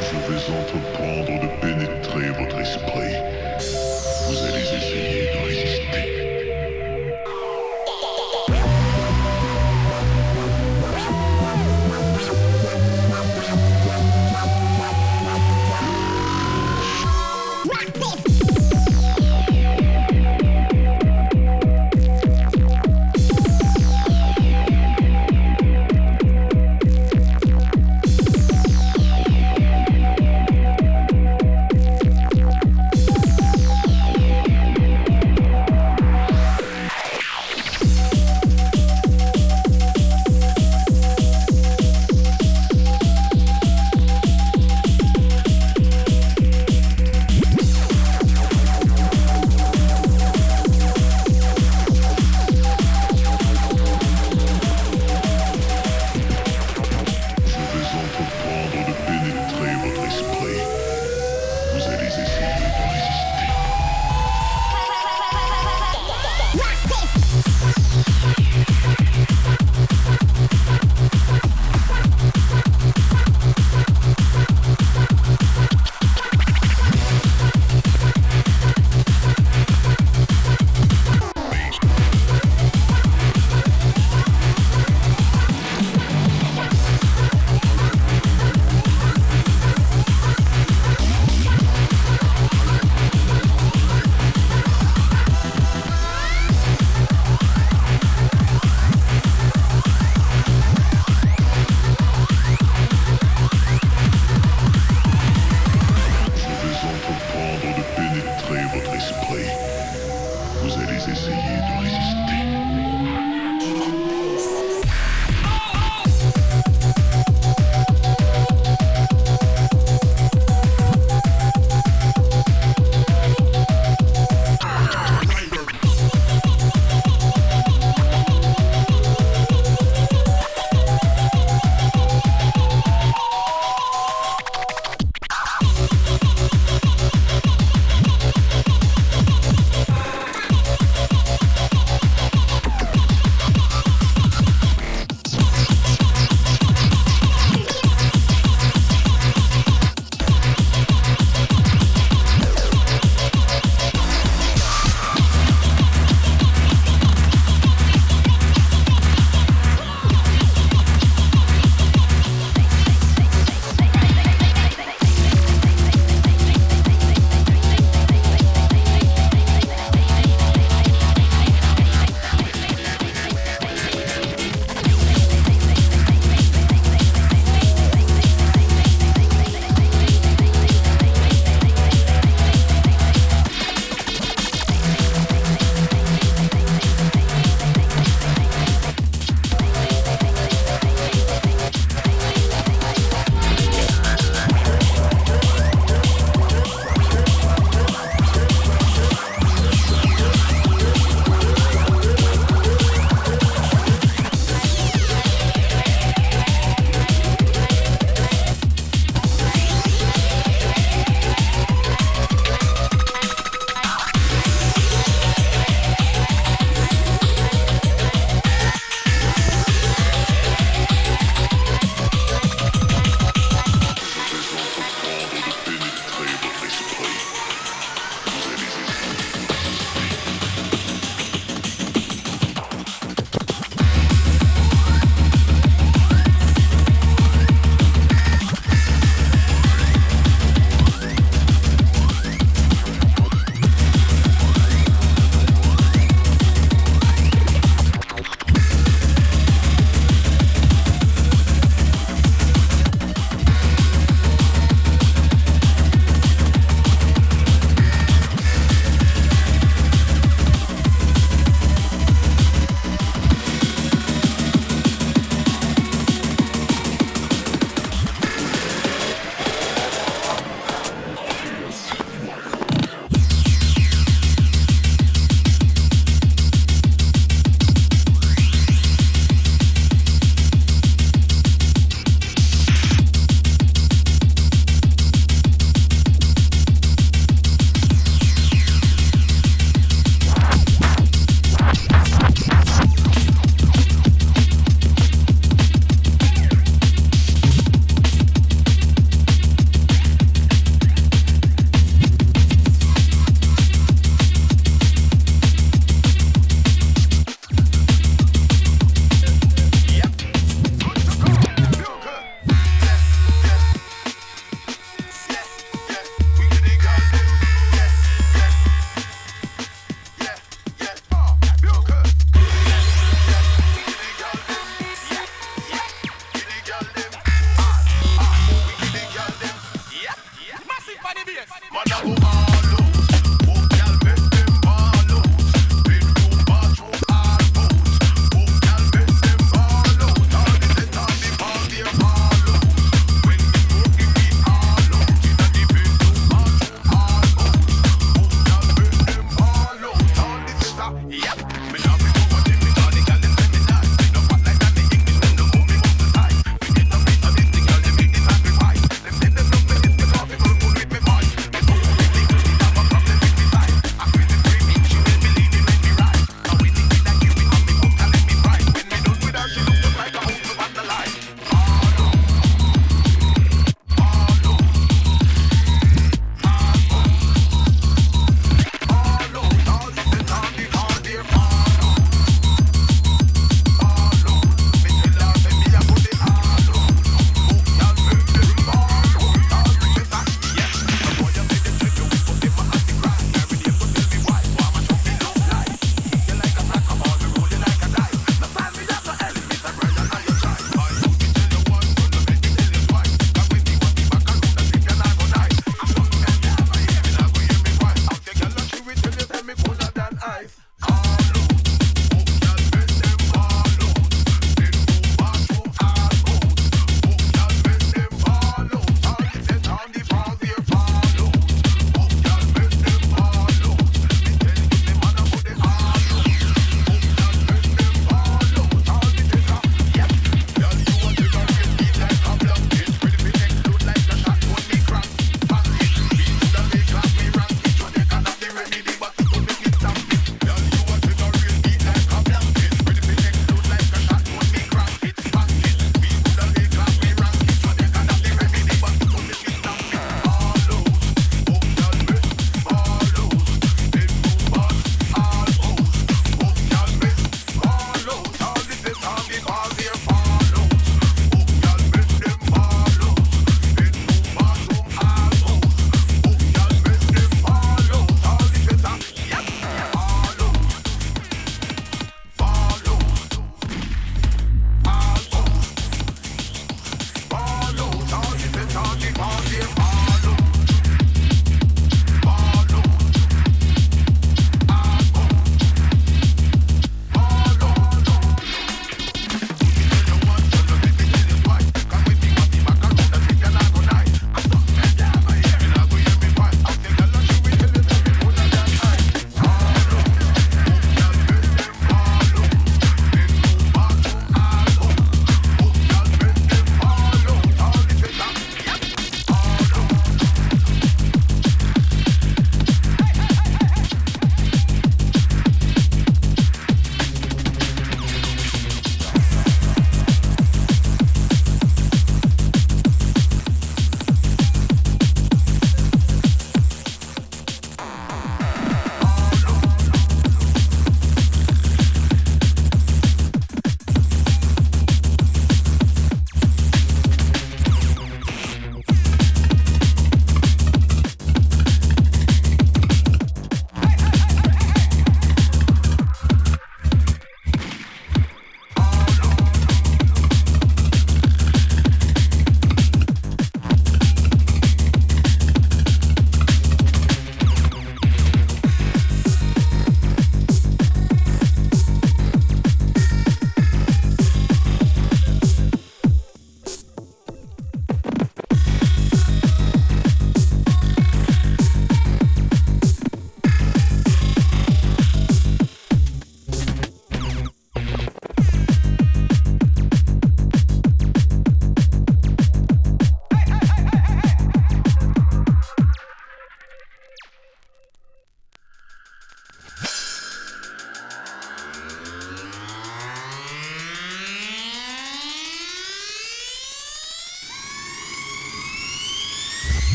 Je vais entreprendre